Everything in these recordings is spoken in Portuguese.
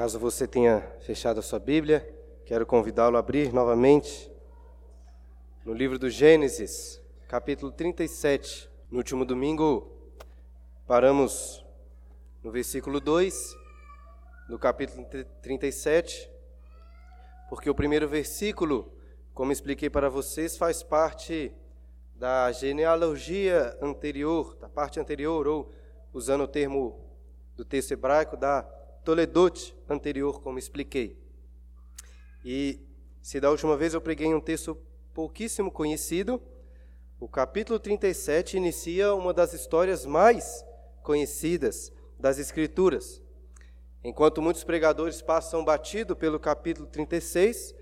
Caso você tenha fechado a sua Bíblia, quero convidá-lo a abrir novamente no livro do Gênesis, capítulo 37. No último domingo, paramos no versículo 2 do capítulo 37, porque o primeiro versículo, como expliquei para vocês, faz parte da genealogia anterior, da parte anterior, ou usando o termo do texto hebraico, da Toledot anterior, como expliquei. E se da última vez eu preguei um texto pouquíssimo conhecido, o capítulo 37 inicia uma das histórias mais conhecidas das Escrituras. Enquanto muitos pregadores passam batido pelo capítulo 36,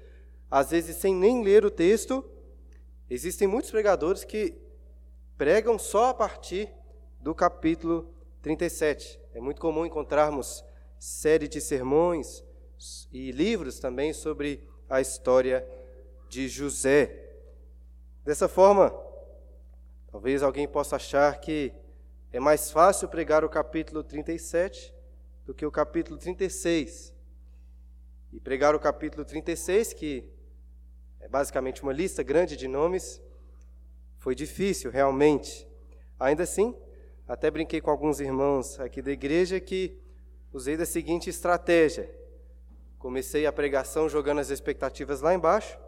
às vezes sem nem ler o texto, existem muitos pregadores que pregam só a partir do capítulo 37. É muito comum encontrarmos série de sermões e livros também sobre a história de José. Dessa forma, talvez alguém possa achar que é mais fácil pregar o capítulo 37 do que o capítulo 36. E pregar o capítulo 36, que é basicamente uma lista grande de nomes, foi difícil realmente. Ainda assim, até brinquei com alguns irmãos aqui da igreja que usei da seguinte estratégia. Comecei a pregação jogando as expectativas lá embaixo,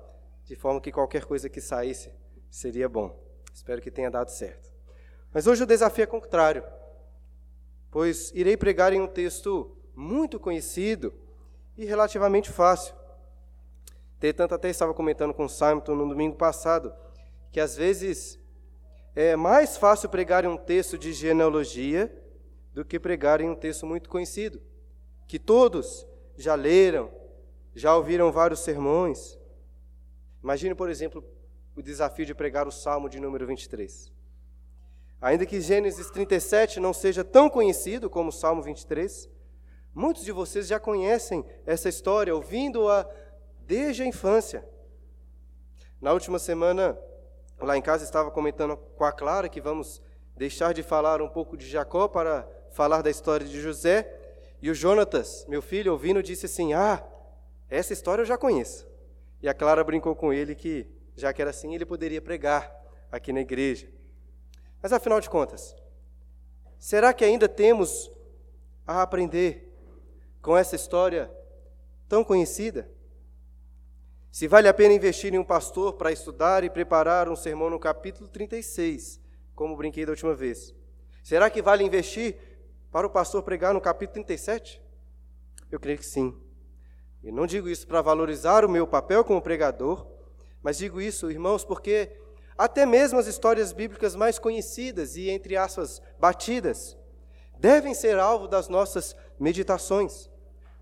de forma que qualquer coisa que saísse seria bom. Espero que tenha dado certo. Mas hoje o desafio é contrário, pois irei pregar em um texto muito conhecido e relativamente fácil. Entretanto, até estava comentando com o Simon no domingo passado que às vezes é mais fácil pregar em um texto de genealogia do que pregar em um texto muito conhecido, que todos já leram, já ouviram vários sermões. Imagine, por exemplo, o desafio de pregar o Salmo de número 23. Ainda que Gênesis 37 não seja tão conhecido como o Salmo 23, muitos de vocês já conhecem essa história, ouvindo-a desde a infância. Na última semana, lá em casa, estava comentando com a Clara que vamos deixar de falar um pouco de Jacó para falar da história de José, e o Jonatas, meu filho, ouvindo, disse assim: Ah, essa história eu já conheço. E a Clara brincou com ele que, já que era assim, ele poderia pregar aqui na igreja. Mas afinal de contas, será que ainda temos a aprender com essa história tão conhecida? Se vale a pena investir em um pastor para estudar e preparar um sermão no capítulo 36, como brinquei da última vez, será que vale investir para o pastor pregar no capítulo 37? Eu creio que sim. E não digo isso para valorizar o meu papel como pregador, mas digo isso, irmãos, porque até mesmo as histórias bíblicas mais conhecidas e, entre aspas, batidas, devem ser alvo das nossas meditações,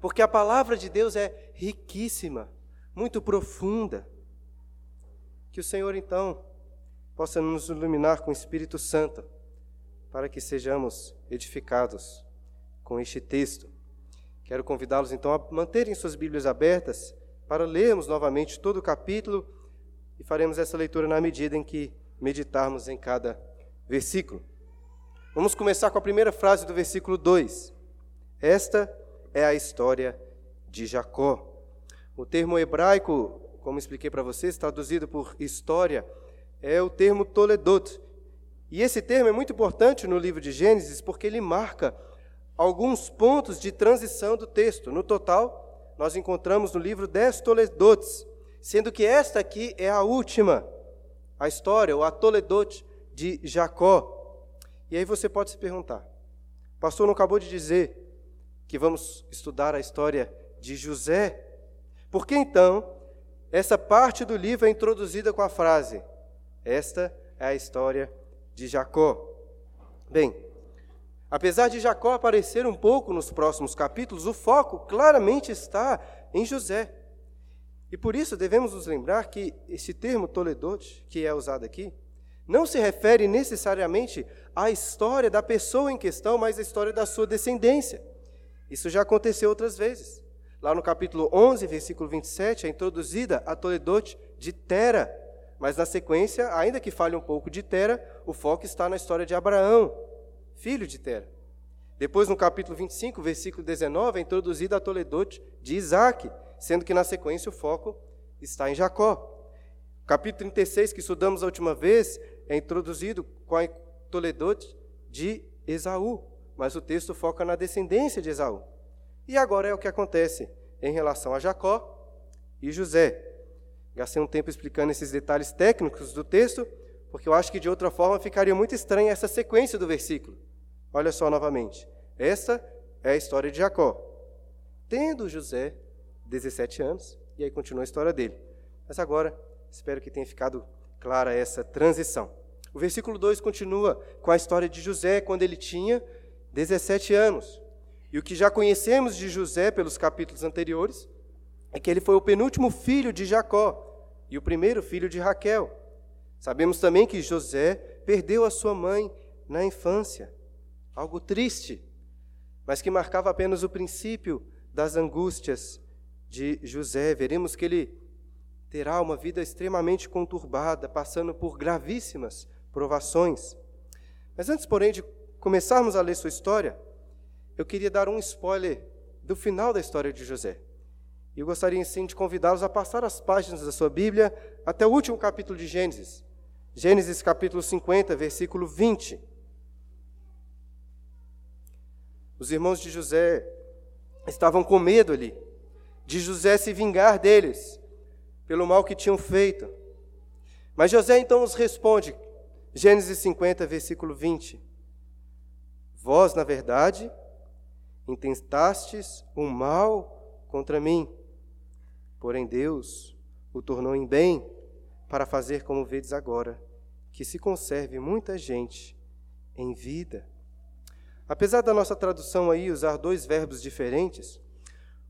porque a palavra de Deus é riquíssima, muito profunda. Que o Senhor, então, possa nos iluminar com o Espírito Santo para que sejamos edificados com este texto. Quero convidá-los então a manterem suas Bíblias abertas para lermos novamente todo o capítulo e faremos essa leitura na medida em que meditarmos em cada versículo. Vamos começar com a primeira frase do versículo 2. Esta é a história de Jacó. O termo hebraico, como expliquei para vocês, traduzido por história, é o termo Toledot, e esse termo é muito importante no livro de Gênesis porque ele marca alguns pontos de transição do texto. No total, nós encontramos no livro dez Toledotes, sendo que esta aqui é a última, a história, ou a Toledote de Jacó. E aí você pode se perguntar: o pastor não acabou de dizer que vamos estudar a história de José? Por que então essa parte do livro é introduzida com a frase: Esta é a história de Jacó. Bem, apesar de Jacó aparecer um pouco nos próximos capítulos, o foco claramente está em José. E por isso devemos nos lembrar que esse termo Toledote, que é usado aqui, não se refere necessariamente à história da pessoa em questão, mas à história da sua descendência. Isso já aconteceu outras vezes. Lá no capítulo 11, versículo 27, é introduzida a Toledote de Tera, mas na sequência, ainda que fale um pouco de Tera, o foco está na história de Abraão, filho de Tera. Depois, no capítulo 25, versículo 19, é introduzida a toledote de Isaac, sendo que na sequência o foco está em Jacó. Capítulo 36, que estudamos a última vez, é introduzido com a toledote de Esaú, mas o texto foca na descendência de Esaú. E agora é o que acontece em relação a Jacó e José. Gastei um tempo explicando esses detalhes técnicos do texto, porque eu acho que de outra forma ficaria muito estranha essa sequência do versículo. Olha só novamente. Esta é a história de Jacó. Tendo José 17 anos, e aí continua a história dele. Mas agora, espero que tenha ficado clara essa transição. O versículo 2 continua com a história de José quando ele tinha 17 anos. E o que já conhecemos de José pelos capítulos anteriores é que ele foi o penúltimo filho de Jacó e o primeiro filho de Raquel. Sabemos também que José perdeu a sua mãe na infância, algo triste, mas que marcava apenas o princípio das angústias de José. Veremos que ele terá uma vida extremamente conturbada, passando por gravíssimas provações. Mas antes, porém, de começarmos a ler sua história, eu queria dar um spoiler do final da história de José. E eu gostaria, sim, de convidá-los a passar as páginas da sua Bíblia até o último capítulo de Gênesis. Gênesis capítulo 50, versículo 20. Os irmãos de José estavam com medo ali, de José se vingar deles, pelo mal que tinham feito. Mas José então os responde, Gênesis 50, versículo 20: Vós, na verdade, intentastes o mal contra mim, porém Deus o tornou em bem para fazer como vedes agora, que se conserve muita gente em vida. Apesar da nossa tradução aí usar dois verbos diferentes,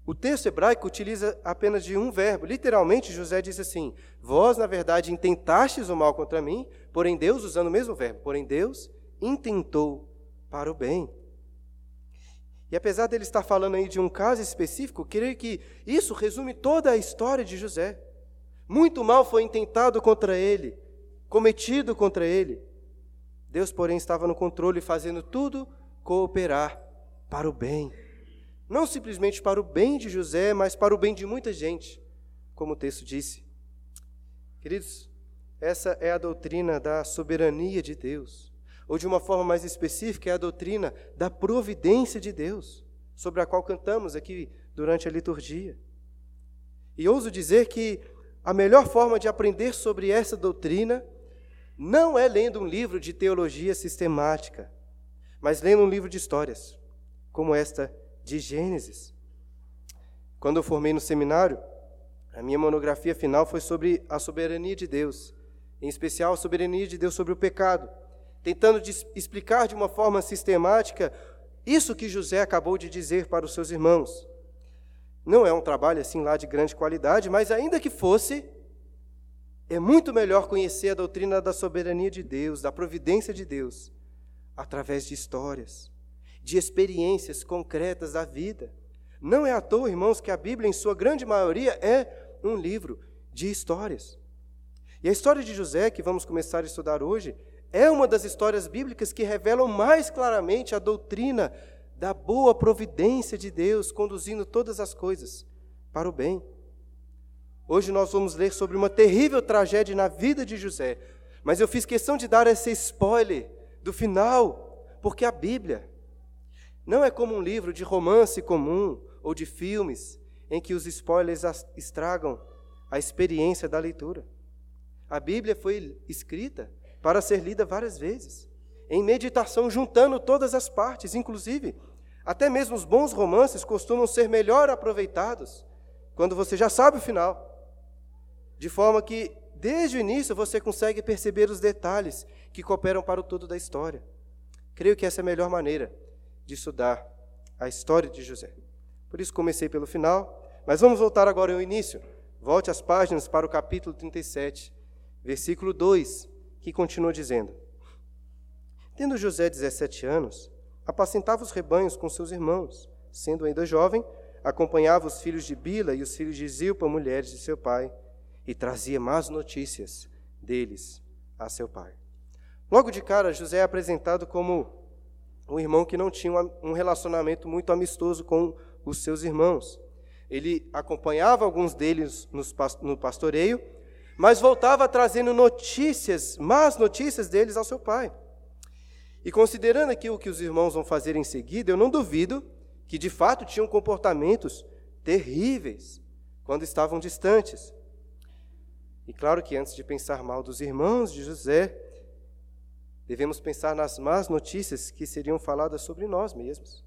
o texto hebraico utiliza apenas de um verbo. Literalmente, José diz assim: Vós, na verdade, intentastes o mal contra mim, porém Deus, usando o mesmo verbo, porém Deus intentou para o bem. E apesar dele estar falando aí de um caso específico, creio que isso resume toda a história de José. Muito mal foi intentado contra ele, cometido contra ele. Deus, porém, estava no controle, fazendo tudo cooperar para o bem. Não simplesmente para o bem de José, mas para o bem de muita gente, como o texto disse. Queridos, essa é a doutrina da soberania de Deus. Ou de uma forma mais específica, é a doutrina da providência de Deus, sobre a qual cantamos aqui durante a liturgia. E ouso dizer que a melhor forma de aprender sobre essa doutrina não é lendo um livro de teologia sistemática, mas lendo um livro de histórias, como esta de Gênesis. Quando eu formei no seminário, a minha monografia final foi sobre a soberania de Deus, em especial a soberania de Deus sobre o pecado, tentando explicar de uma forma sistemática isso que José acabou de dizer para os seus irmãos. Não é um trabalho assim lá de grande qualidade, mas ainda que fosse, é muito melhor conhecer a doutrina da soberania de Deus, da providência de Deus, através de histórias, de experiências concretas da vida. Não é à toa, irmãos, que a Bíblia, em sua grande maioria, é um livro de histórias. E a história de José, que vamos começar a estudar hoje, é uma das histórias bíblicas que revelam mais claramente a doutrina da boa providência de Deus conduzindo todas as coisas para o bem. Hoje nós vamos ler sobre uma terrível tragédia na vida de José, mas eu fiz questão de dar esse spoiler do final, porque a Bíblia não é como um livro de romance comum ou de filmes em que os spoilers estragam a experiência da leitura. A Bíblia foi escrita para ser lida várias vezes, em meditação, juntando todas as partes, inclusive até mesmo os bons romances costumam ser melhor aproveitados quando você já sabe o final. De forma que, desde o início, você consegue perceber os detalhes que cooperam para o todo da história. Creio que essa é a melhor maneira de estudar a história de José. Por isso comecei pelo final, mas vamos voltar agora ao início. Volte as páginas para o capítulo 37, versículo 2, que continua dizendo: Tendo José 17 anos, apacentava os rebanhos com seus irmãos. Sendo ainda jovem, acompanhava os filhos de Bila e os filhos de Zilpa, mulheres de seu pai, e trazia más notícias deles a seu pai. Logo de cara, José é apresentado como um irmão que não tinha um relacionamento muito amistoso com os seus irmãos. Ele acompanhava alguns deles no pastoreio, mas voltava trazendo notícias, más notícias deles ao seu pai. E considerando aqui o que os irmãos vão fazer em seguida, eu não duvido que de fato tinham comportamentos terríveis quando estavam distantes. E claro que antes de pensar mal dos irmãos de José, devemos pensar nas más notícias que seriam faladas sobre nós mesmos.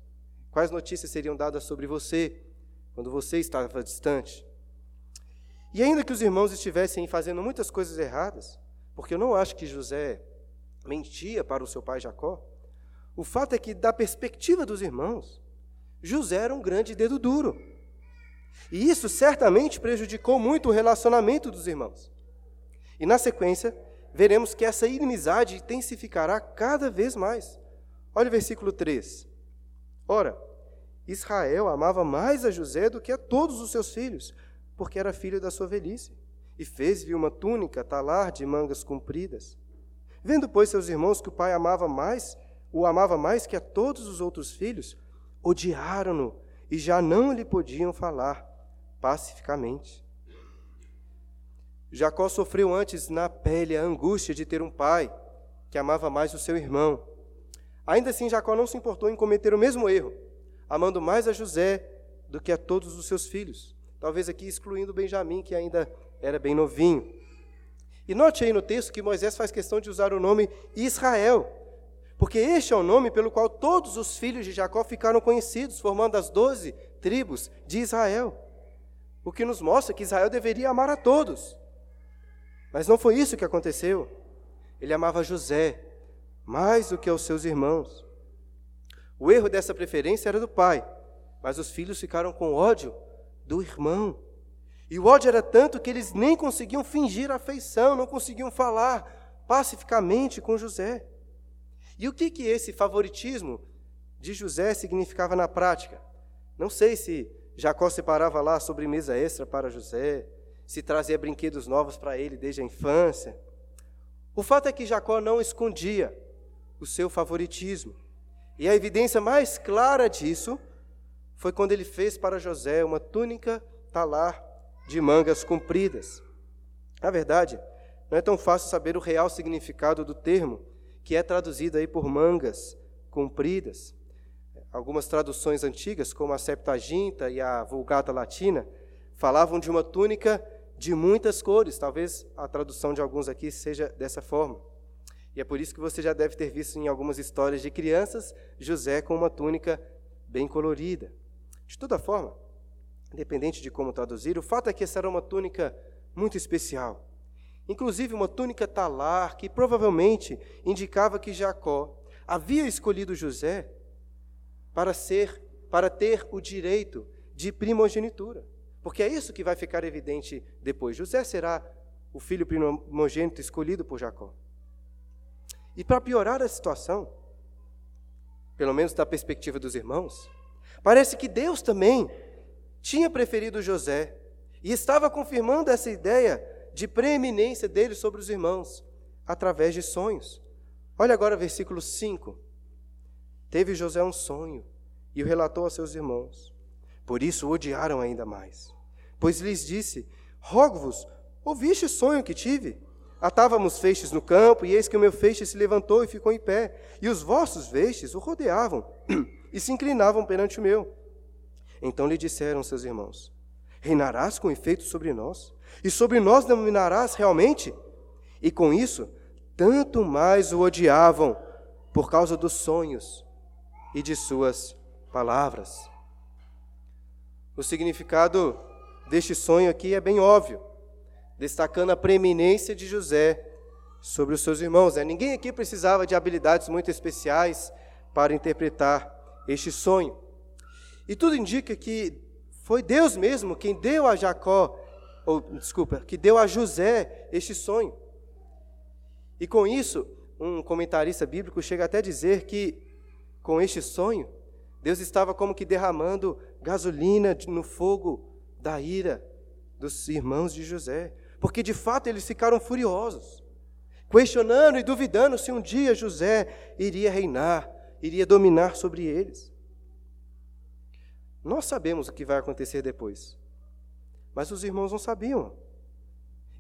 Quais notícias seriam dadas sobre você quando você estava distante? E ainda que os irmãos estivessem fazendo muitas coisas erradas, porque eu não acho que José mentia para o seu pai Jacó, o fato é que, da perspectiva dos irmãos, José era um grande dedo duro. E isso certamente prejudicou muito o relacionamento dos irmãos. E na sequência, veremos que essa inimizade intensificará cada vez mais. Olha o versículo 3. Ora, Israel amava mais a José do que a todos os seus filhos, porque era filho da sua velhice, e fez-lhe uma túnica talar de mangas compridas. Vendo, pois, seus irmãos que o pai amava mais, o amava mais que a todos os outros filhos, odiaram-no e já não lhe podiam falar pacificamente. Jacó sofreu antes na pele a angústia de ter um pai que amava mais o seu irmão. Ainda assim, Jacó não se importou em cometer o mesmo erro, amando mais a José do que a todos os seus filhos. Talvez aqui excluindo Benjamim, que ainda era bem novinho. E note aí no texto que Moisés faz questão de usar o nome Israel, porque este é o nome pelo qual todos os filhos de Jacó ficaram conhecidos, formando as doze tribos de Israel. O que nos mostra que Israel deveria amar a todos. Mas não foi isso que aconteceu. Ele amava José mais do que aos seus irmãos. O erro dessa preferência era do pai, mas os filhos ficaram com ódio do irmão. E o ódio era tanto que eles nem conseguiam fingir afeição, não conseguiam falar pacificamente com José. E o que, que esse favoritismo de José significava na prática? Não sei se Jacó separava lá sobremesa extra para José, se trazia brinquedos novos para ele desde a infância. O fato é que Jacó não escondia o seu favoritismo. E a evidência mais clara disso foi quando ele fez para José uma túnica talar de mangas compridas. Na verdade, não é tão fácil saber o real significado do termo, que é traduzido aí por mangas compridas. Algumas traduções antigas, como a Septaginta e a Vulgata Latina, falavam de uma túnica de muitas cores. Talvez a tradução de alguns aqui seja dessa forma. E é por isso que você já deve ter visto em algumas histórias de crianças José com uma túnica bem colorida. De toda forma, independente de como traduzir, o fato é que essa era uma túnica muito especial. Inclusive uma túnica talar que provavelmente indicava que Jacó havia escolhido José para ser para ter o direito de primogenitura. Porque é isso que vai ficar evidente depois. José será o filho primogênito escolhido por Jacó. E para piorar a situação, pelo menos da perspectiva dos irmãos, parece que Deus também tinha preferido José e estava confirmando essa ideia de preeminência dele sobre os irmãos através de sonhos. Olha agora versículo 5. Teve José um sonho e o relatou a seus irmãos. Por isso o odiaram ainda mais. Pois lhes disse: Rogo-vos, ouviste o sonho que tive? Atávamos feixes no campo, e eis que o meu feixe se levantou e ficou em pé, e os vossos feixes o rodeavam e se inclinavam perante o meu. Então lhe disseram seus irmãos: Reinarás com efeito sobre nós, e sobre nós dominarás realmente? E com isso, tanto mais o odiavam por causa dos sonhos e de suas palavras. O significado deste sonho aqui é bem óbvio, destacando a preeminência de José sobre os seus irmãos. Né? Ninguém aqui precisava de habilidades muito especiais para interpretar este sonho. E tudo indica que foi Deus mesmo quem deu a Jacó, ou desculpa, que deu a José este sonho. E com isso, um comentarista bíblico chega até a dizer que com este sonho, Deus estava como que derramando gasolina no fogo da ira dos irmãos de José, porque de fato eles ficaram furiosos, questionando e duvidando se um dia José iria reinar iria dominar sobre eles. Nós sabemos o que vai acontecer depois, mas os irmãos não sabiam.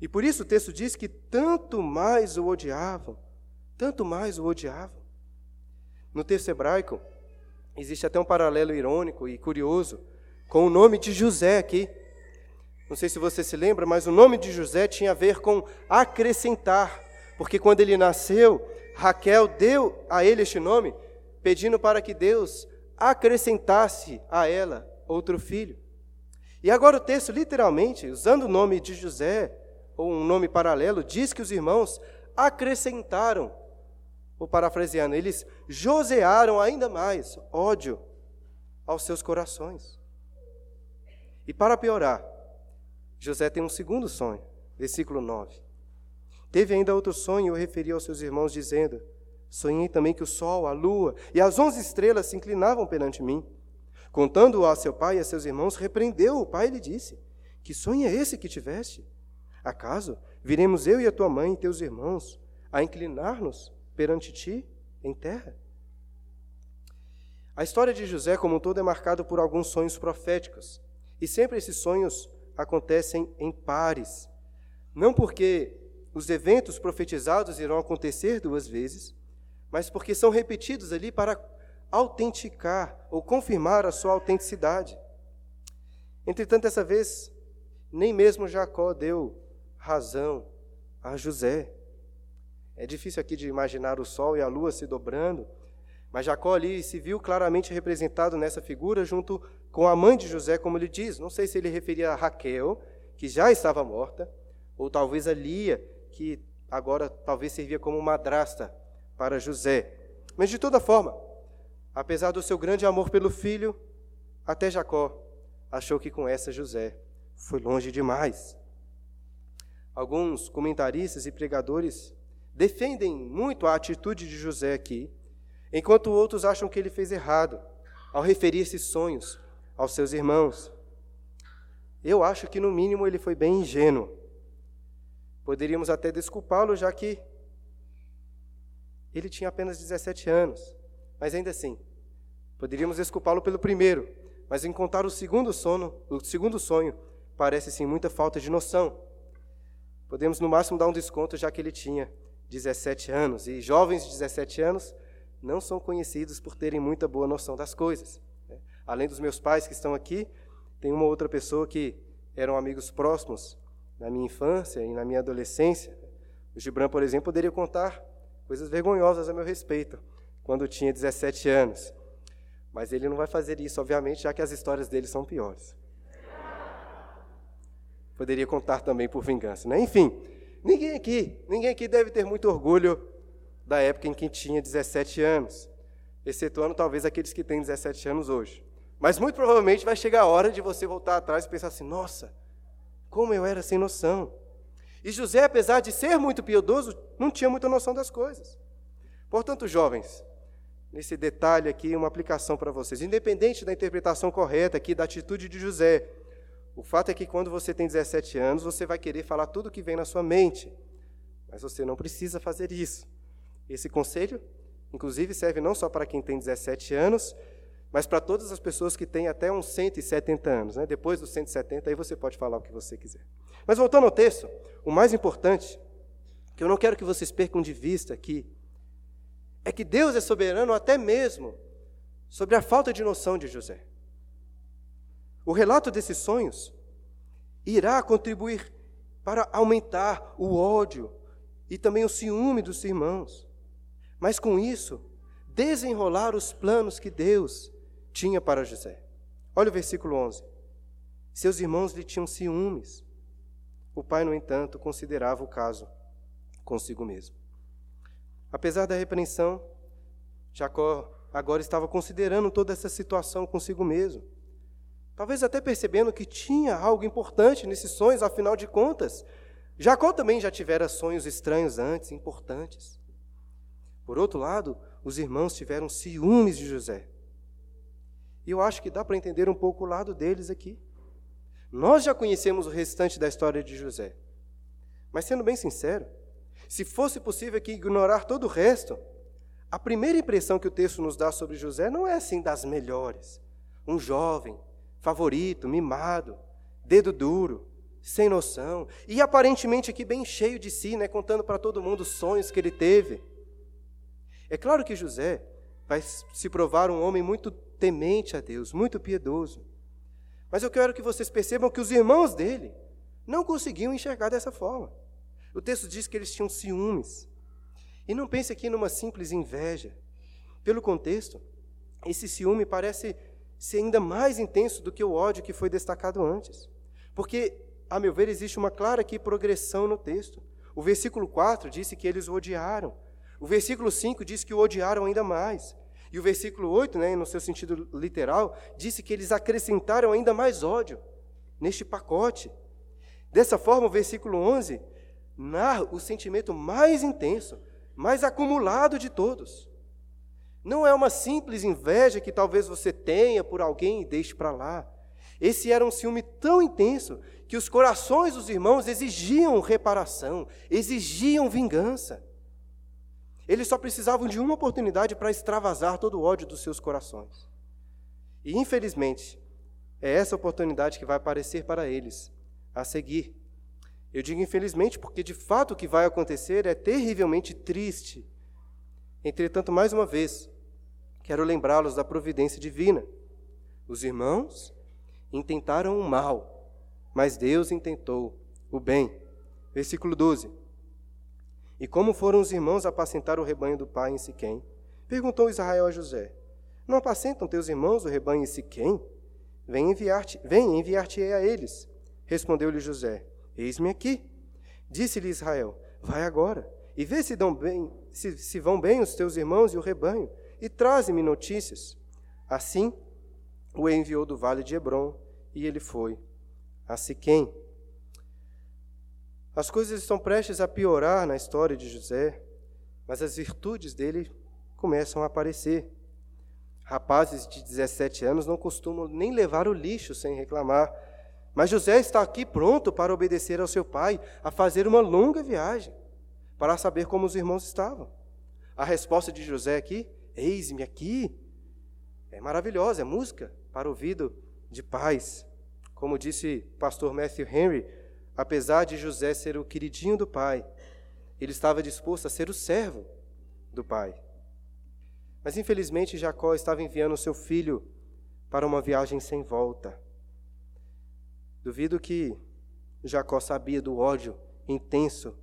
E por isso o texto diz que tanto mais o odiavam, tanto mais o odiavam. No texto hebraico, existe até um paralelo irônico e curioso com o nome de José aqui. Não sei se você se lembra, mas o nome de José tinha a ver com acrescentar, porque quando ele nasceu, Raquel deu a ele este nome, pedindo para que Deus acrescentasse a ela outro filho. E agora o texto, literalmente, usando o nome de José, ou um nome paralelo, diz que os irmãos acrescentaram, ou parafraseando, eles josearam ainda mais ódio aos seus corações. E para piorar, José tem um segundo sonho, versículo 9. Teve ainda outro sonho, eu referi aos seus irmãos, dizendo: Sonhei também que o sol, a lua e as onze estrelas se inclinavam perante mim. Contando-o a seu pai e a seus irmãos, repreendeu o pai e lhe disse: Que sonho é esse que tiveste? Acaso viremos eu e a tua mãe e teus irmãos a inclinar-nos perante ti em terra? A história de José, como um todo, é marcada por alguns sonhos proféticos. E sempre esses sonhos acontecem em pares. Não porque os eventos profetizados irão acontecer duas vezes, mas porque são repetidos ali para autenticar ou confirmar a sua autenticidade. Entretanto, dessa vez, nem mesmo Jacó deu razão a José. É difícil aqui de imaginar o sol e a lua se dobrando, mas Jacó ali se viu claramente representado nessa figura junto com a mãe de José, como ele diz. Não sei se ele referia a Raquel, que já estava morta, ou talvez a Lia, que agora talvez servia como madrasta para José. Mas de toda forma, apesar do seu grande amor pelo filho, até Jacó achou que com essa José foi longe demais. Alguns comentaristas e pregadores defendem muito a atitude de José aqui, enquanto outros acham que ele fez errado ao referir esses sonhos aos seus irmãos. Eu acho que, no mínimo, ele foi bem ingênuo. Poderíamos até desculpá-lo, já que ele tinha apenas 17 anos, mas ainda assim, poderíamos desculpá-lo pelo primeiro, mas em contar o segundo sono, o segundo sonho, parece sim muita falta de noção. Podemos no máximo dar um desconto já que ele tinha 17 anos e jovens de 17 anos não são conhecidos por terem muita boa noção das coisas. Né? Além dos meus pais que estão aqui, tem uma outra pessoa que eram amigos próximos na minha infância e na minha adolescência. O Gibran, por exemplo, poderia contar coisas vergonhosas a meu respeito, quando tinha 17 anos. Mas ele não vai fazer isso, obviamente, já que as histórias dele são piores. Poderia contar também por vingança, né? Enfim, ninguém aqui, ninguém aqui deve ter muito orgulho da época em que tinha 17 anos, excetuando talvez aqueles que têm 17 anos hoje. Mas muito provavelmente vai chegar a hora de você voltar atrás e pensar assim: nossa, como eu era sem noção. E José, apesar de ser muito piedoso, não tinha muita noção das coisas. Portanto, jovens, nesse detalhe aqui, uma aplicação para vocês. Independente da interpretação correta aqui da atitude de José, o fato é que quando você tem 17 anos, você vai querer falar tudo o que vem na sua mente. Mas você não precisa fazer isso. Esse conselho, inclusive, serve não só para quem tem 17 anos, mas para todas as pessoas que têm até uns 170 anos. Né? Depois dos 170, aí você pode falar o que você quiser. Mas voltando ao texto, o mais importante, que eu não quero que vocês percam de vista aqui, é que Deus é soberano até mesmo sobre a falta de noção de José. O relato desses sonhos irá contribuir para aumentar o ódio e também o ciúme dos irmãos. Mas com isso, desenrolar os planos que Deus tinha para José. Olha o versículo 11. Seus irmãos lhe tinham ciúmes. O pai, no entanto, considerava o caso consigo mesmo. Apesar da repreensão, Jacó agora estava considerando toda essa situação consigo mesmo. Talvez até percebendo que tinha algo importante nesses sonhos, afinal de contas, Jacó também já tivera sonhos estranhos antes, importantes. Por outro lado, os irmãos tiveram ciúmes de José. E eu acho que dá para entender um pouco o lado deles aqui. Nós já conhecemos o restante da história de José. Mas, sendo bem sincero, se fosse possível aqui ignorar todo o resto, a primeira impressão que o texto nos dá sobre José não é assim das melhores. Um jovem, favorito, mimado, dedo duro, sem noção, e aparentemente aqui bem cheio de si, né, contando para todo mundo os sonhos que ele teve. É claro que José vai se provar um homem muito temente a Deus, muito piedoso. Mas eu quero que vocês percebam que os irmãos dele não conseguiam enxergar dessa forma. O texto diz que eles tinham ciúmes. E não pense aqui numa simples inveja. Pelo contexto, esse ciúme parece ser ainda mais intenso do que o ódio que foi destacado antes. Porque, a meu ver, existe uma clara aqui progressão no texto. O versículo 4 disse que eles o odiaram. O versículo 5 diz que o odiaram ainda mais. E o versículo 8, né, no seu sentido literal, disse que eles acrescentaram ainda mais ódio neste pacote. Dessa forma, o versículo 11 narra o sentimento mais intenso, mais acumulado de todos. Não é uma simples inveja que talvez você tenha por alguém e deixe para lá. Esse era um ciúme tão intenso que os corações dos irmãos exigiam reparação, exigiam vingança. Eles só precisavam de uma oportunidade para extravasar todo o ódio dos seus corações. E, infelizmente, é essa oportunidade que vai aparecer para eles a seguir. Eu digo infelizmente porque, de fato, o que vai acontecer é terrivelmente triste. Entretanto, mais uma vez, quero lembrá-los da providência divina. Os irmãos intentaram o mal, mas Deus intentou o bem. Versículo 12. E como foram os irmãos apacentar o rebanho do pai em Siquém? Perguntou Israel a José: Não apacentam teus irmãos o rebanho em Siquém? Vem enviar-te, vem enviar-te-ei a eles. Respondeu-lhe José: Eis-me aqui. Disse-lhe Israel: Vai agora e vê se, bem, se, se vão bem os teus irmãos e o rebanho, e traze-me notícias. Assim o enviou do vale de Hebron, e ele foi a Siquém. As coisas estão prestes a piorar na história de José, mas as virtudes dele começam a aparecer. Rapazes de 17 anos não costumam nem levar o lixo sem reclamar. Mas José está aqui pronto para obedecer ao seu pai, a fazer uma longa viagem, para saber como os irmãos estavam. A resposta de José aqui, eis-me aqui, é maravilhosa, é música para o ouvido de pais. Como disse o pastor Matthew Henry, apesar de José ser o queridinho do pai, ele estava disposto a ser o servo do pai. Mas infelizmente Jacó estava enviando seu filho para uma viagem sem volta. Duvido que Jacó sabia do ódio intenso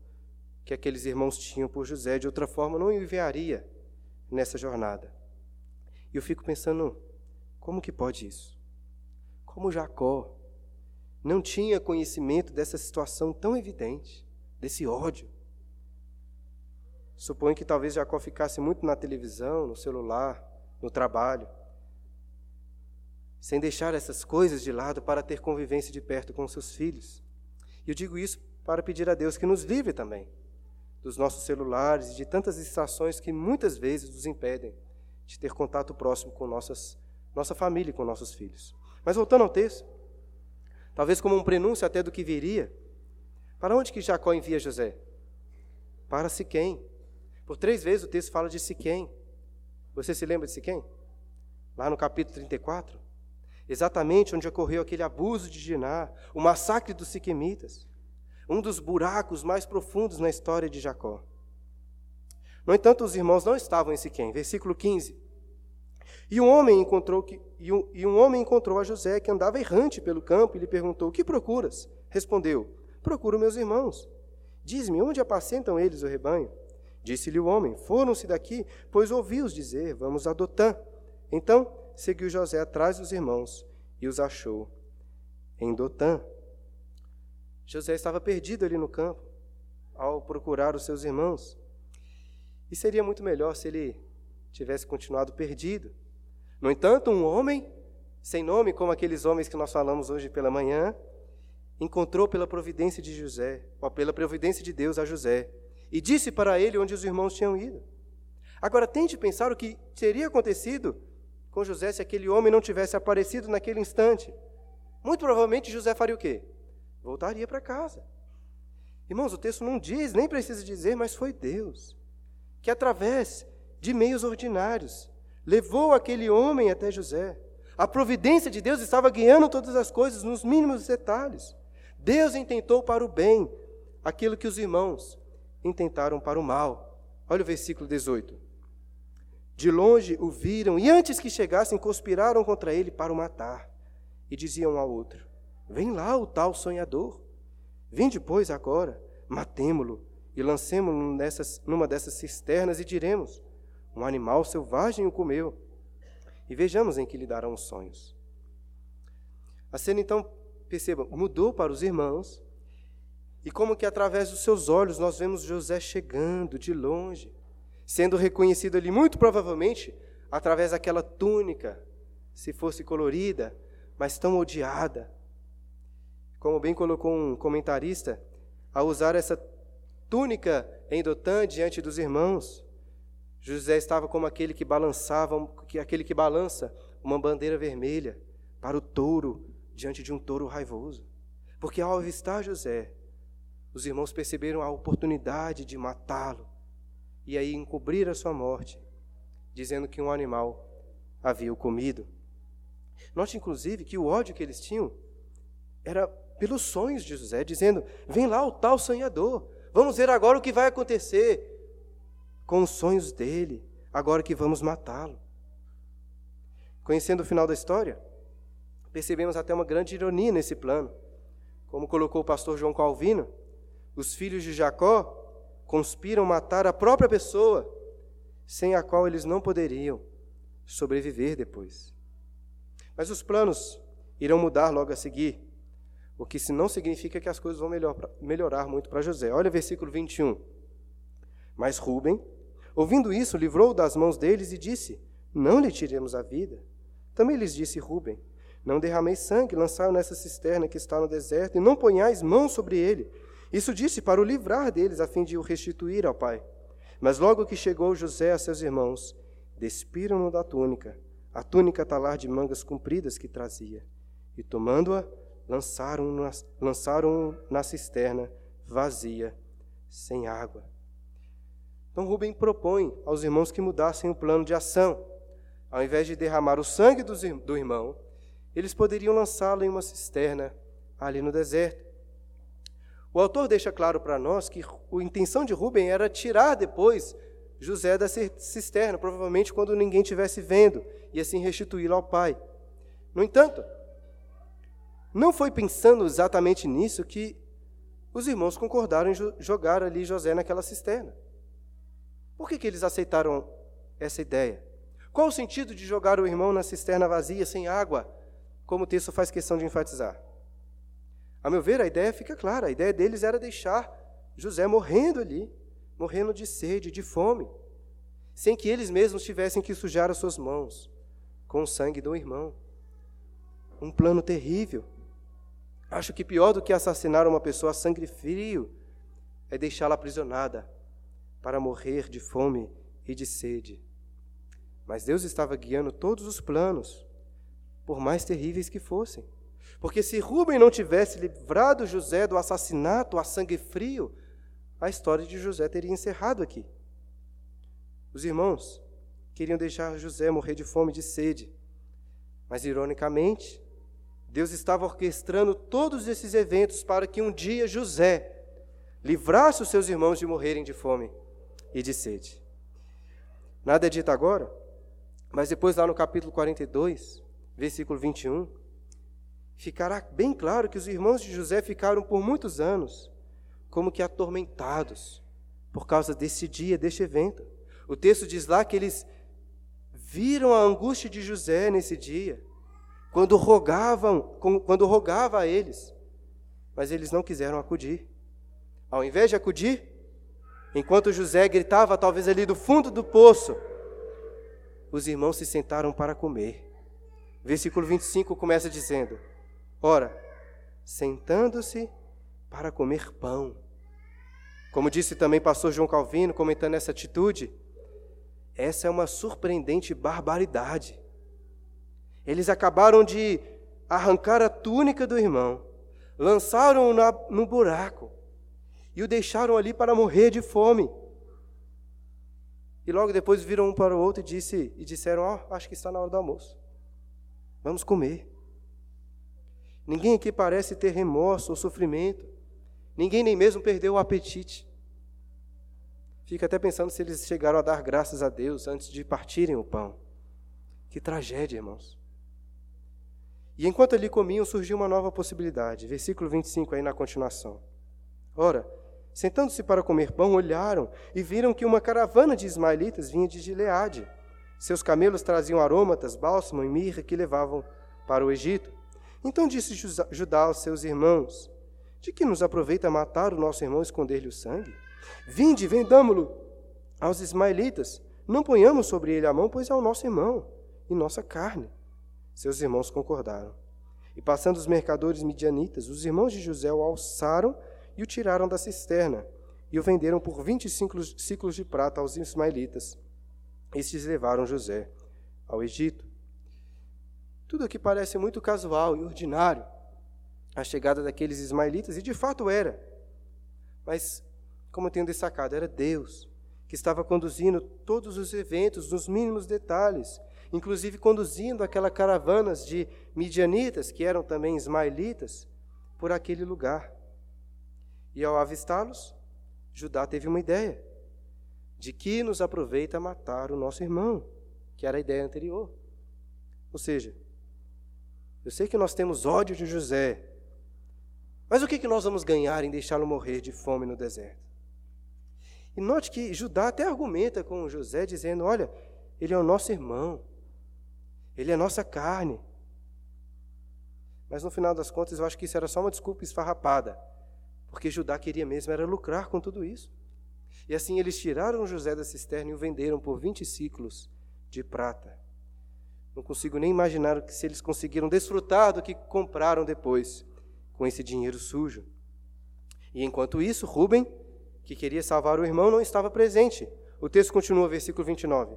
que aqueles irmãos tinham por José, de outra forma não enviaria nessa jornada. E eu fico pensando, como que pode isso? Como Jacó não tinha conhecimento dessa situação tão evidente, desse ódio? Suponho que talvez Jacó ficasse muito na televisão, no celular, no trabalho, sem deixar essas coisas de lado para ter convivência de perto com seus filhos. E eu digo isso para pedir a Deus que nos livre também dos nossos celulares e de tantas distrações que muitas vezes nos impedem de ter contato próximo com nossas, nossa família e com nossos filhos. Mas voltando ao texto, talvez como um prenúncio até do que viria, para onde que Jacó envia José? Para Siquém. Por três vezes o texto fala de Siquém. Você se lembra de Siquém? Lá no capítulo 34 exatamente onde ocorreu aquele abuso de Diná, o massacre dos siquemitas, um dos buracos mais profundos na história de Jacó. No entanto, os irmãos não estavam em Siquém. Versículo 15. E um homem encontrou que, e um, e um homem encontrou a José que andava errante pelo campo e lhe perguntou: "O que procuras?" Respondeu: "Procuro meus irmãos. Diz-me onde apacentam eles o rebanho?" Disse-lhe o homem: Foram-se daqui, pois ouvi-os dizer: Vamos a Dotã. Então seguiu José atrás dos irmãos e os achou em Dotã. José estava perdido ali no campo ao procurar os seus irmãos. E seria muito melhor se ele tivesse continuado perdido. No entanto, um homem sem nome, como aqueles homens que nós falamos hoje pela manhã, encontrou pela providência de José, ou pela providência de Deus a José, e disse para ele onde os irmãos tinham ido. Agora tente pensar o que teria acontecido com José se aquele homem não tivesse aparecido naquele instante? Muito provavelmente José faria o quê? Voltaria para casa. Irmãos, o texto não diz, nem precisa dizer, mas foi Deus que, através de meios ordinários, levou aquele homem até José. A providência de Deus estava guiando todas as coisas nos mínimos detalhes. Deus intentou para o bem aquilo que os irmãos intentaram para o mal. Olha o versículo 18. De longe o viram e antes que chegassem conspiraram contra ele para o matar. E diziam ao outro: Vem lá o tal sonhador. Vinde, pois, agora, matemo-lo e lancemo-lo numa dessas cisternas e diremos: Um animal selvagem o comeu. E vejamos em que lhe darão os sonhos. A cena, então, perceba, mudou para os irmãos, e como que através dos seus olhos nós vemos José chegando de longe, sendo reconhecido ali, muito provavelmente, através daquela túnica, se fosse colorida, mas tão odiada. Como bem colocou um comentarista, ao usar essa túnica em Dotã diante dos irmãos, José estava como aquele que balançava, aquele que balança uma bandeira vermelha para o touro diante de um touro raivoso. Porque ao avistar José, os irmãos perceberam a oportunidade de matá-lo e aí encobrir a sua morte, dizendo que um animal havia o comido. Note, inclusive, que o ódio que eles tinham era pelos sonhos de José, dizendo: Vem lá o tal sonhador, vamos ver agora o que vai acontecer com os sonhos dele, agora que vamos matá-lo. Conhecendo o final da história, percebemos até uma grande ironia nesse plano. Como colocou o pastor João Calvino, os filhos de Jacó conspiram matar a própria pessoa, sem a qual eles não poderiam sobreviver depois. Mas os planos irão mudar logo a seguir, o que não significa que as coisas vão melhor, melhorar muito para José. Olha o versículo 21. Mas Rubem, ouvindo isso, livrou das mãos deles e disse: Não lhe tiremos a vida. Também lhes disse Rubem: não derrameis sangue, lançai-o nessa cisterna que está no deserto, e não ponhais mão sobre ele. Isso disse para o livrar deles, a fim de o restituir ao pai. Mas logo que chegou José a seus irmãos, despiram-no da túnica, a túnica talar de mangas compridas que trazia, e tomando-a, lançaram-no na, lançaram na cisterna vazia, sem água. Então Rubem propõe aos irmãos que mudassem o plano de ação. Ao invés de derramar o sangue do irmão, eles poderiam lançá-lo em uma cisterna ali no deserto. O autor deixa claro para nós que a intenção de Rubem era tirar depois José da cisterna, provavelmente quando ninguém estivesse vendo, e assim restituí-lo ao pai. No entanto, não foi pensando exatamente nisso que os irmãos concordaram em jogar ali José naquela cisterna. Por que, que eles aceitaram essa ideia? Qual o sentido de jogar o irmão na cisterna vazia, sem água, como o texto faz questão de enfatizar. A meu ver, a ideia fica clara: a ideia deles era deixar José morrendo ali, morrendo de sede, de fome, sem que eles mesmos tivessem que sujar as suas mãos com o sangue do irmão. Um plano terrível. Acho que pior do que assassinar uma pessoa a sangue frio é deixá-la aprisionada para morrer de fome e de sede. Mas Deus estava guiando todos os planos por mais terríveis que fossem. Porque se Rubem não tivesse livrado José do assassinato a sangue frio, a história de José teria encerrado aqui. Os irmãos queriam deixar José morrer de fome e de sede. Mas, ironicamente, Deus estava orquestrando todos esses eventos para que um dia José livrasse os seus irmãos de morrerem de fome e de sede. Nada é dito agora, mas depois, lá no capítulo 42, versículo 21, ficará bem claro que os irmãos de José ficaram por muitos anos como que atormentados por causa desse dia, deste evento. O texto diz lá que eles viram a angústia de José nesse dia, quando rogavam, quando rogava a eles, mas eles não quiseram acudir. Ao invés de acudir, enquanto José gritava talvez ali do fundo do poço, os irmãos se sentaram para comer. Versículo 25 começa dizendo: Ora, sentando-se para comer pão. Como disse também pastor João Calvino, comentando essa atitude, essa é uma surpreendente barbaridade. Eles acabaram de arrancar a túnica do irmão, lançaram-o no buraco e o deixaram ali para morrer de fome. E logo depois viram um para o outro e, disse, e disseram: Ó, oh, acho que está na hora do almoço. Vamos comer. Ninguém aqui parece ter remorso ou sofrimento. Ninguém nem mesmo perdeu o apetite. Fica até pensando se eles chegaram a dar graças a Deus antes de partirem o pão. Que tragédia, irmãos. E enquanto ali comiam, surgiu uma nova possibilidade. Versículo 25 aí na continuação. Ora, sentando-se para comer pão, olharam e viram que uma caravana de ismaelitas vinha de Gileade. Seus camelos traziam aromatas, bálsamo e mirra que levavam para o Egito. Então disse Judá aos seus irmãos: De que nos aproveita matar o nosso irmão e esconder-lhe o sangue? Vinde, vendamo-lo aos ismaelitas. Não ponhamos sobre ele a mão, pois é o nosso irmão e nossa carne. Seus irmãos concordaram. E passando os mercadores midianitas, os irmãos de José o alçaram e o tiraram da cisterna, e o venderam por vinte ciclos de prata aos ismaelitas. Estes levaram José ao Egito. Tudo aqui parece muito casual e ordinário, a chegada daqueles ismaelitas, e de fato era. Mas, como eu tenho destacado, era Deus que estava conduzindo todos os eventos nos mínimos detalhes, inclusive conduzindo aquelas caravanas de midianitas, que eram também ismaelitas, por aquele lugar. E ao avistá-los, Judá teve uma ideia: de que nos aproveita matar o nosso irmão, que era a ideia anterior. Ou seja, eu sei que nós temos ódio de José, mas o que, que nós vamos ganhar em deixá-lo morrer de fome no deserto? E note que Judá até argumenta com José, dizendo: Olha, ele é o nosso irmão, ele é nossa carne. Mas no final das contas, eu acho que isso era só uma desculpa esfarrapada, porque Judá queria mesmo era lucrar com tudo isso. E assim eles tiraram José da cisterna e o venderam por 20 ciclos de prata. Não consigo nem imaginar se eles conseguiram desfrutar do que compraram depois com esse dinheiro sujo. E enquanto isso, Rubem, que queria salvar o irmão, não estava presente. O texto continua, versículo 29.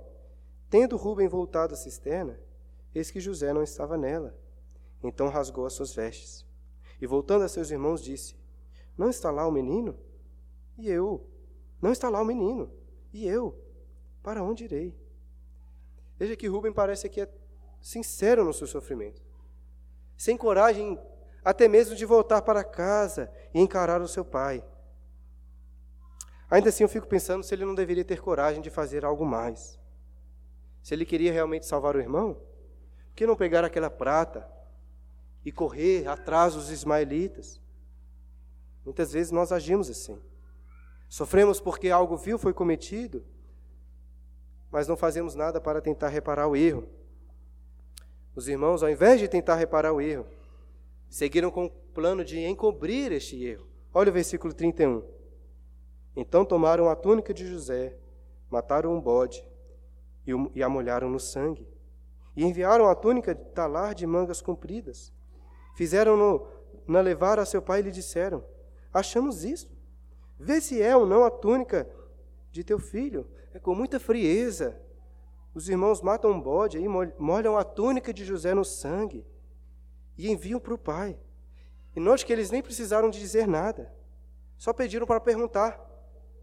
Tendo Rubem voltado à cisterna, eis que José não estava nela. Então rasgou as suas vestes. E voltando a seus irmãos, disse: Não está lá o menino? E eu? Não está lá o menino? E eu? Para onde irei? Veja que Rubem parece que é sincero no seu sofrimento, sem coragem até mesmo de voltar para casa e encarar o seu pai. Ainda assim, eu fico pensando se ele não deveria ter coragem de fazer algo mais. Se ele queria realmente salvar o irmão, por que não pegar aquela prata e correr atrás dos ismaelitas? Muitas vezes nós agimos assim. Sofremos porque algo vil foi cometido, mas não fazemos nada para tentar reparar o erro. Os irmãos, ao invés de tentar reparar o erro, seguiram com o plano de encobrir este erro. Olha o versículo 31. Então tomaram a túnica de José, mataram um bode e a molharam no sangue. E enviaram a túnica de talar de mangas compridas. Fizeram-no na levar a seu pai e lhe disseram: Achamos isto. Vê se é ou não a túnica de teu filho. É com muita frieza. Os irmãos matam um bode e molham a túnica de José no sangue e enviam para o pai. E note que eles nem precisaram de dizer nada. Só pediram para perguntar: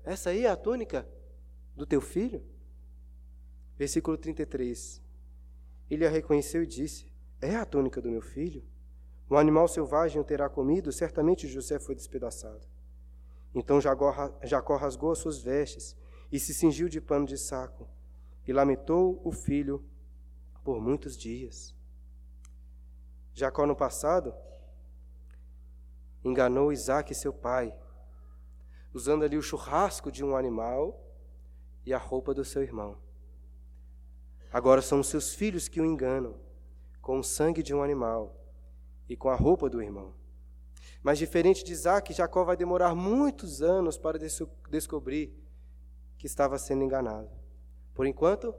Essa aí é a túnica do teu filho? Versículo 33. Ele a reconheceu e disse: É a túnica do meu filho. Um animal selvagem o terá comido, certamente José foi despedaçado. Então Jacó rasgou as suas vestes e se cingiu de pano de saco e lamentou o filho por muitos dias. Jacó, no passado, enganou Isaac, seu pai, usando ali o churrasco de um animal e a roupa do seu irmão. Agora são os seus filhos que o enganam com o sangue de um animal e com a roupa do irmão. Mas diferente de Isaac, Jacó vai demorar muitos anos para descobrir que estava sendo enganado. Por enquanto,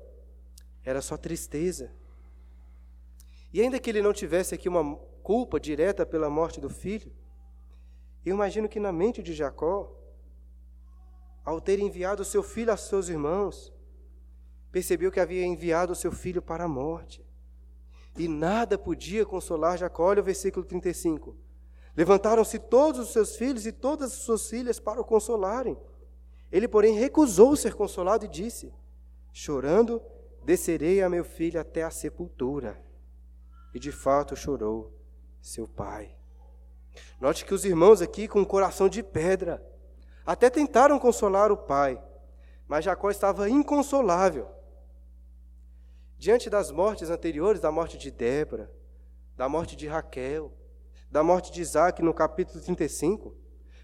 era só tristeza. E ainda que ele não tivesse aqui uma culpa direta pela morte do filho, eu imagino que na mente de Jacó, ao ter enviado o seu filho a seus irmãos, percebeu que havia enviado o seu filho para a morte. E nada podia consolar Jacó. Olha o versículo 35. Levantaram-se todos os seus filhos e todas as suas filhas para o consolarem. Ele, porém, recusou ser consolado e disse: Chorando, descerei a meu filho até a sepultura. E de fato chorou seu pai. Note que os irmãos aqui, com o coração de pedra, até tentaram consolar o pai, mas Jacó estava inconsolável. Diante das mortes anteriores, da morte de Débora, da morte de Raquel, da morte de Isaac no capítulo 35,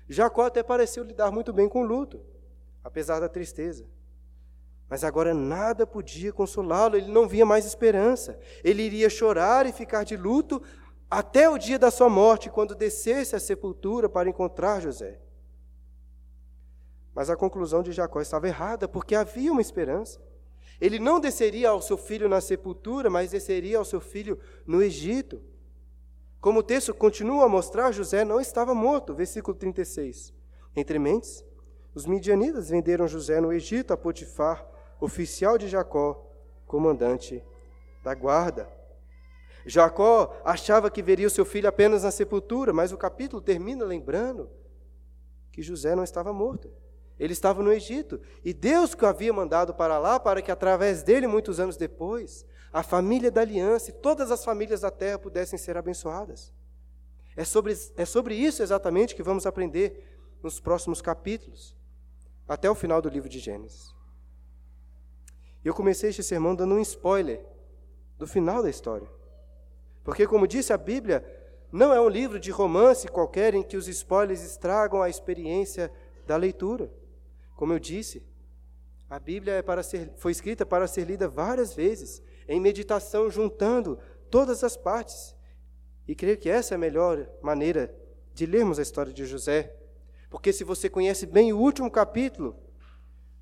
Jacó até pareceu lidar muito bem com o luto, apesar da tristeza. Mas agora nada podia consolá-lo, ele não via mais esperança. Ele iria chorar e ficar de luto até o dia da sua morte, quando descesse à sepultura para encontrar José. Mas a conclusão de Jacó estava errada, porque havia uma esperança. Ele não desceria ao seu filho na sepultura, mas desceria ao seu filho no Egito. Como o texto continua a mostrar, José não estava morto. Versículo 36. Entre mentes, os midianitas venderam José no Egito a Potifar, oficial de Jacó, comandante da guarda. Jacó achava que veria o seu filho apenas na sepultura, mas o capítulo termina lembrando que José não estava morto. Ele estava no Egito. E Deus que o havia mandado para lá, para que através dele, muitos anos depois, a família da aliança e todas as famílias da terra pudessem ser abençoadas. É sobre, é sobre isso exatamente que vamos aprender nos próximos capítulos, até o final do livro de Gênesis. Eu comecei este sermão dando um spoiler do final da história. Porque, como disse a Bíblia, não é um livro de romance qualquer em que os spoilers estragam a experiência da leitura. Como eu disse, a Bíblia é para ser, foi escrita para ser lida várias vezes, em meditação, juntando todas as partes. E creio que essa é a melhor maneira de lermos a história de José. Porque se você conhece bem o último capítulo,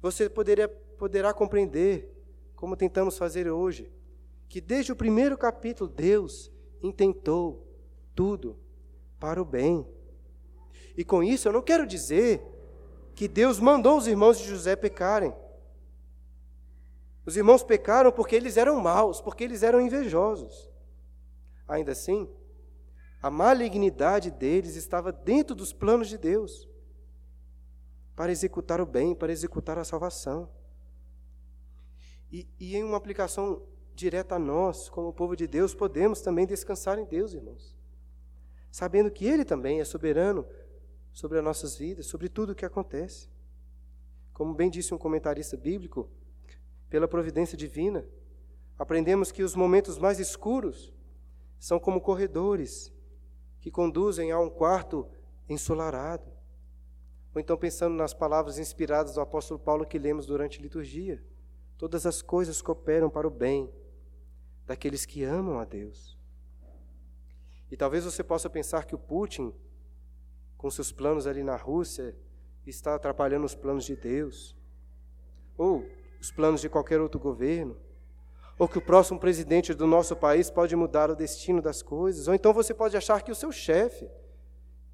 você poderia, poderá compreender, como tentamos fazer hoje, que desde o primeiro capítulo Deus intentou tudo para o bem. E com isso eu não quero dizer que Deus mandou os irmãos de José pecarem. Os irmãos pecaram porque eles eram maus, porque eles eram invejosos. Ainda assim, a malignidade deles estava dentro dos planos de Deus para executar o bem, para executar a salvação. E, e em uma aplicação direta a nós, como povo de Deus, podemos também descansar em Deus, irmãos, sabendo que Ele também é soberano sobre as nossas vidas, sobre tudo o que acontece. Como bem disse um comentarista bíblico, pela providência divina, aprendemos que os momentos mais escuros são como corredores que conduzem a um quarto ensolarado. Ou então pensando nas palavras inspiradas do apóstolo Paulo que lemos durante a liturgia, todas as coisas cooperam para o bem daqueles que amam a Deus. E talvez você possa pensar que o Putin com seus planos ali na Rússia, está atrapalhando os planos de Deus, ou os planos de qualquer outro governo, ou que o próximo presidente do nosso país pode mudar o destino das coisas, ou então você pode achar que o seu chefe,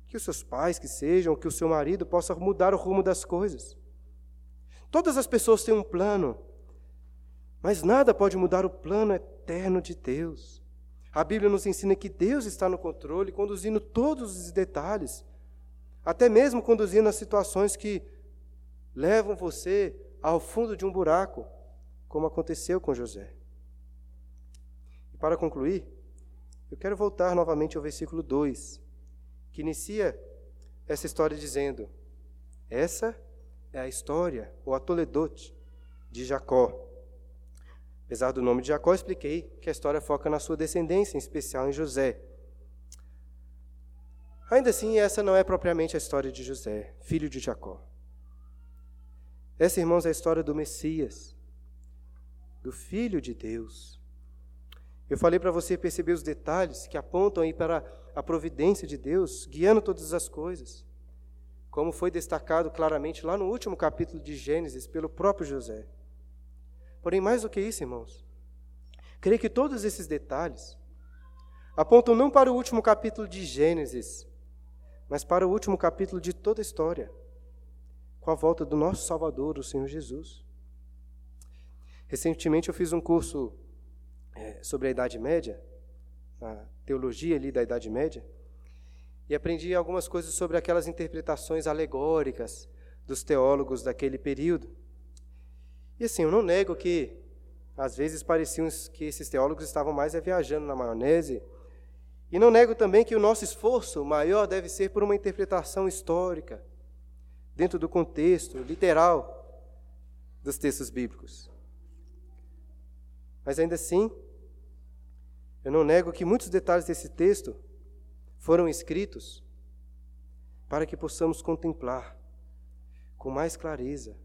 que os seus pais que sejam, que o seu marido possa mudar o rumo das coisas. Todas as pessoas têm um plano, mas nada pode mudar o plano eterno de Deus. A Bíblia nos ensina que Deus está no controle, conduzindo todos os detalhes até mesmo conduzindo a situações que levam você ao fundo de um buraco, como aconteceu com José. E para concluir, eu quero voltar novamente ao versículo 2, que inicia essa história dizendo: Essa é a história, ou a Toledote, de Jacó. Apesar do nome de Jacó, expliquei que a história foca na sua descendência, em especial em José. Ainda assim, essa não é propriamente a história de José, filho de Jacó. Essa, irmãos, é a história do Messias, do Filho de Deus. Eu falei para você perceber os detalhes que apontam aí para a providência de Deus, guiando todas as coisas, como foi destacado claramente lá no último capítulo de Gênesis pelo próprio José. Porém, mais do que isso, irmãos, creio que todos esses detalhes apontam não para o último capítulo de Gênesis, mas para o último capítulo de toda a história, com a volta do nosso Salvador, o Senhor Jesus. Recentemente eu fiz um curso é, sobre a Idade Média, a teologia ali da Idade Média, e aprendi algumas coisas sobre aquelas interpretações alegóricas dos teólogos daquele período. E assim, eu não nego que às vezes parecia que esses teólogos estavam mais é, viajando na maionese. E não nego também que o nosso esforço maior deve ser por uma interpretação histórica, dentro do contexto literal dos textos bíblicos. Mas ainda assim, eu não nego que muitos detalhes desse texto foram escritos para que possamos contemplar com mais clareza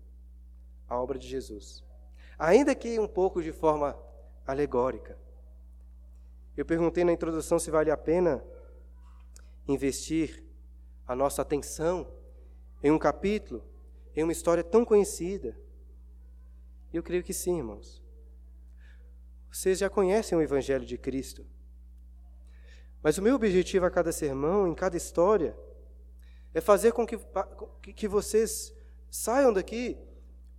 a obra de Jesus ainda que um pouco de forma alegórica. Eu perguntei na introdução se vale a pena investir a nossa atenção em um capítulo, em uma história tão conhecida. Eu creio que sim, irmãos. Vocês já conhecem o Evangelho de Cristo. Mas o meu objetivo a cada sermão, em cada história, é fazer com que, que vocês saiam daqui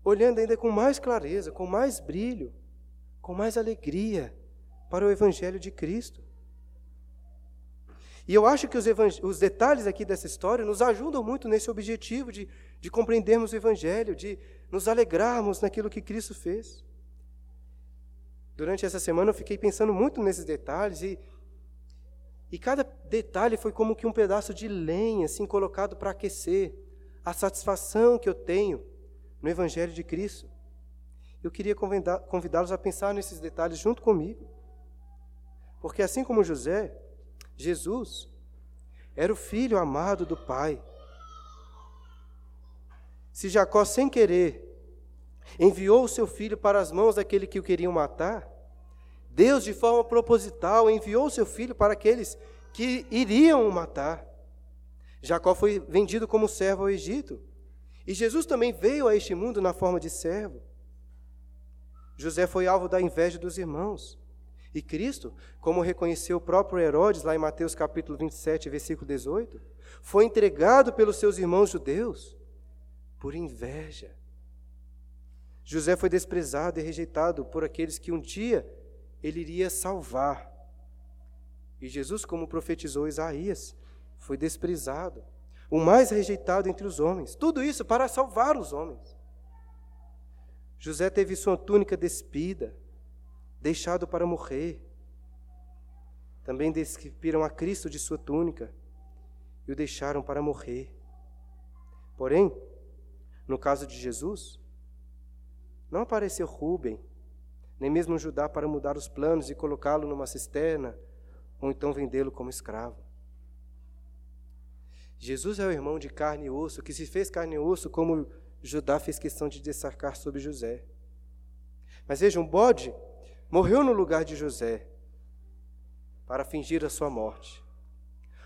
olhando ainda com mais clareza, com mais brilho, com mais alegria para o Evangelho de Cristo. E eu acho que os, os, detalhes aqui dessa história nos ajudam muito nesse objetivo de, de compreendermos o Evangelho, de nos alegrarmos naquilo que Cristo fez. Durante essa semana eu fiquei pensando muito nesses detalhes e, e cada detalhe foi como que um pedaço de lenha assim colocado para aquecer a satisfação que eu tenho no Evangelho de Cristo. Eu queria convidá-los a pensar nesses detalhes junto comigo. Porque assim como José, Jesus era o filho amado do Pai. Se Jacó, sem querer, enviou o seu filho para as mãos daquele que o queriam matar, Deus, de forma proposital, enviou o seu filho para aqueles que iriam o matar. Jacó foi vendido como servo ao Egito. E Jesus também veio a este mundo na forma de servo. José foi alvo da inveja dos irmãos. E Cristo, como reconheceu o próprio Herodes, lá em Mateus capítulo 27, versículo 18, foi entregado pelos seus irmãos judeus por inveja. José foi desprezado e rejeitado por aqueles que um dia ele iria salvar. E Jesus, como profetizou Isaías, foi desprezado o mais rejeitado entre os homens. Tudo isso para salvar os homens. José teve sua túnica despida, deixado para morrer. Também despiram a Cristo de sua túnica e o deixaram para morrer. Porém, no caso de Jesus, não apareceu Rubem, nem mesmo Judá para mudar os planos e colocá-lo numa cisterna, ou então vendê-lo como escravo. Jesus é o irmão de carne e osso, que se fez carne e osso, como Judá fez questão de destacar sobre José. Mas vejam, um bode morreu no lugar de José para fingir a sua morte.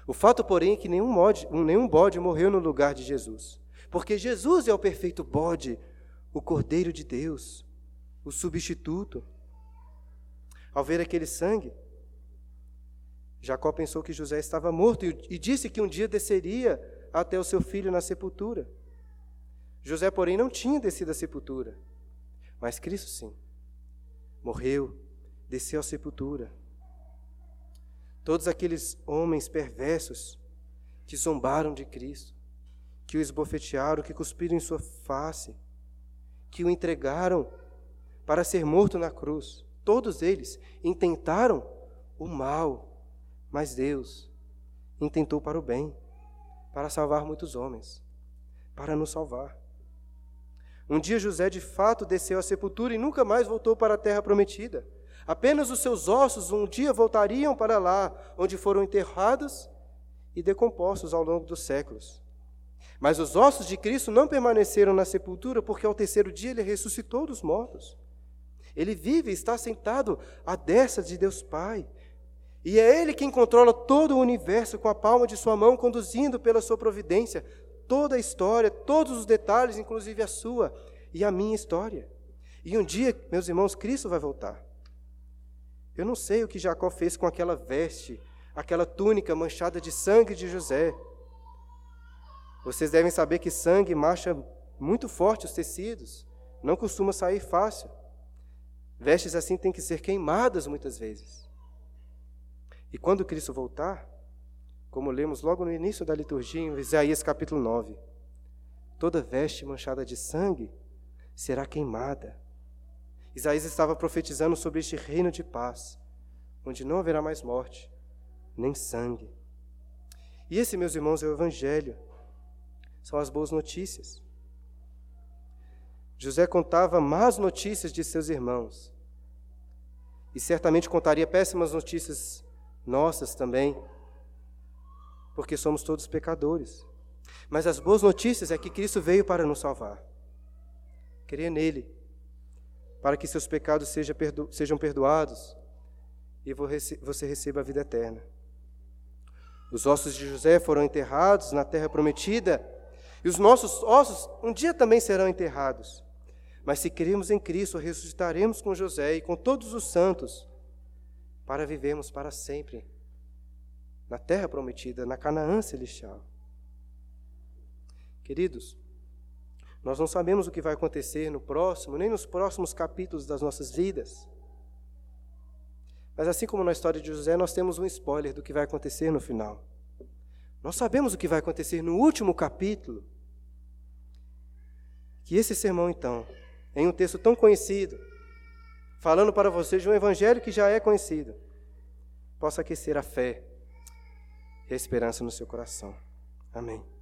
O fato, porém, é que nenhum bode, nenhum bode morreu no lugar de Jesus, porque Jesus é o perfeito bode, o Cordeiro de Deus, o substituto. Ao ver aquele sangue, Jacó pensou que José estava morto e disse que um dia desceria até o seu filho na sepultura. José, porém, não tinha descido à sepultura, mas Cristo sim. Morreu, desceu à sepultura. Todos aqueles homens perversos que zombaram de Cristo, que o esbofetearam, que cuspiram em sua face, que o entregaram para ser morto na cruz, todos eles intentaram o mal mas Deus intentou para o bem, para salvar muitos homens, para nos salvar. Um dia José de fato desceu à sepultura e nunca mais voltou para a terra prometida. Apenas os seus ossos um dia voltariam para lá, onde foram enterrados e decompostos ao longo dos séculos. Mas os ossos de Cristo não permaneceram na sepultura, porque ao terceiro dia ele ressuscitou dos mortos. Ele vive e está sentado à destra de Deus Pai, e é Ele quem controla todo o universo com a palma de Sua mão, conduzindo pela Sua providência toda a história, todos os detalhes, inclusive a sua e a minha história. E um dia, meus irmãos, Cristo vai voltar. Eu não sei o que Jacó fez com aquela veste, aquela túnica manchada de sangue de José. Vocês devem saber que sangue marcha muito forte os tecidos, não costuma sair fácil. Vestes assim têm que ser queimadas muitas vezes. E quando Cristo voltar, como lemos logo no início da liturgia, em Isaías capítulo 9, toda veste manchada de sangue será queimada. Isaías estava profetizando sobre este reino de paz, onde não haverá mais morte, nem sangue. E esse, meus irmãos, é o Evangelho, são as boas notícias. José contava más notícias de seus irmãos, e certamente contaria péssimas notícias nossas também, porque somos todos pecadores. Mas as boas notícias é que Cristo veio para nos salvar. Creia nele, para que seus pecados sejam perdoados e você receba a vida eterna. Os ossos de José foram enterrados na terra prometida, e os nossos ossos um dia também serão enterrados. Mas se cremos em Cristo, ressuscitaremos com José e com todos os santos, para vivermos para sempre na terra prometida, na Canaã celestial. Queridos, nós não sabemos o que vai acontecer no próximo, nem nos próximos capítulos das nossas vidas. Mas assim como na história de José, nós temos um spoiler do que vai acontecer no final. Nós sabemos o que vai acontecer no último capítulo. Que esse sermão, então, em um texto tão conhecido, falando para vocês de um evangelho que já é conhecido, possa aquecer a fé e a esperança no seu coração. Amém.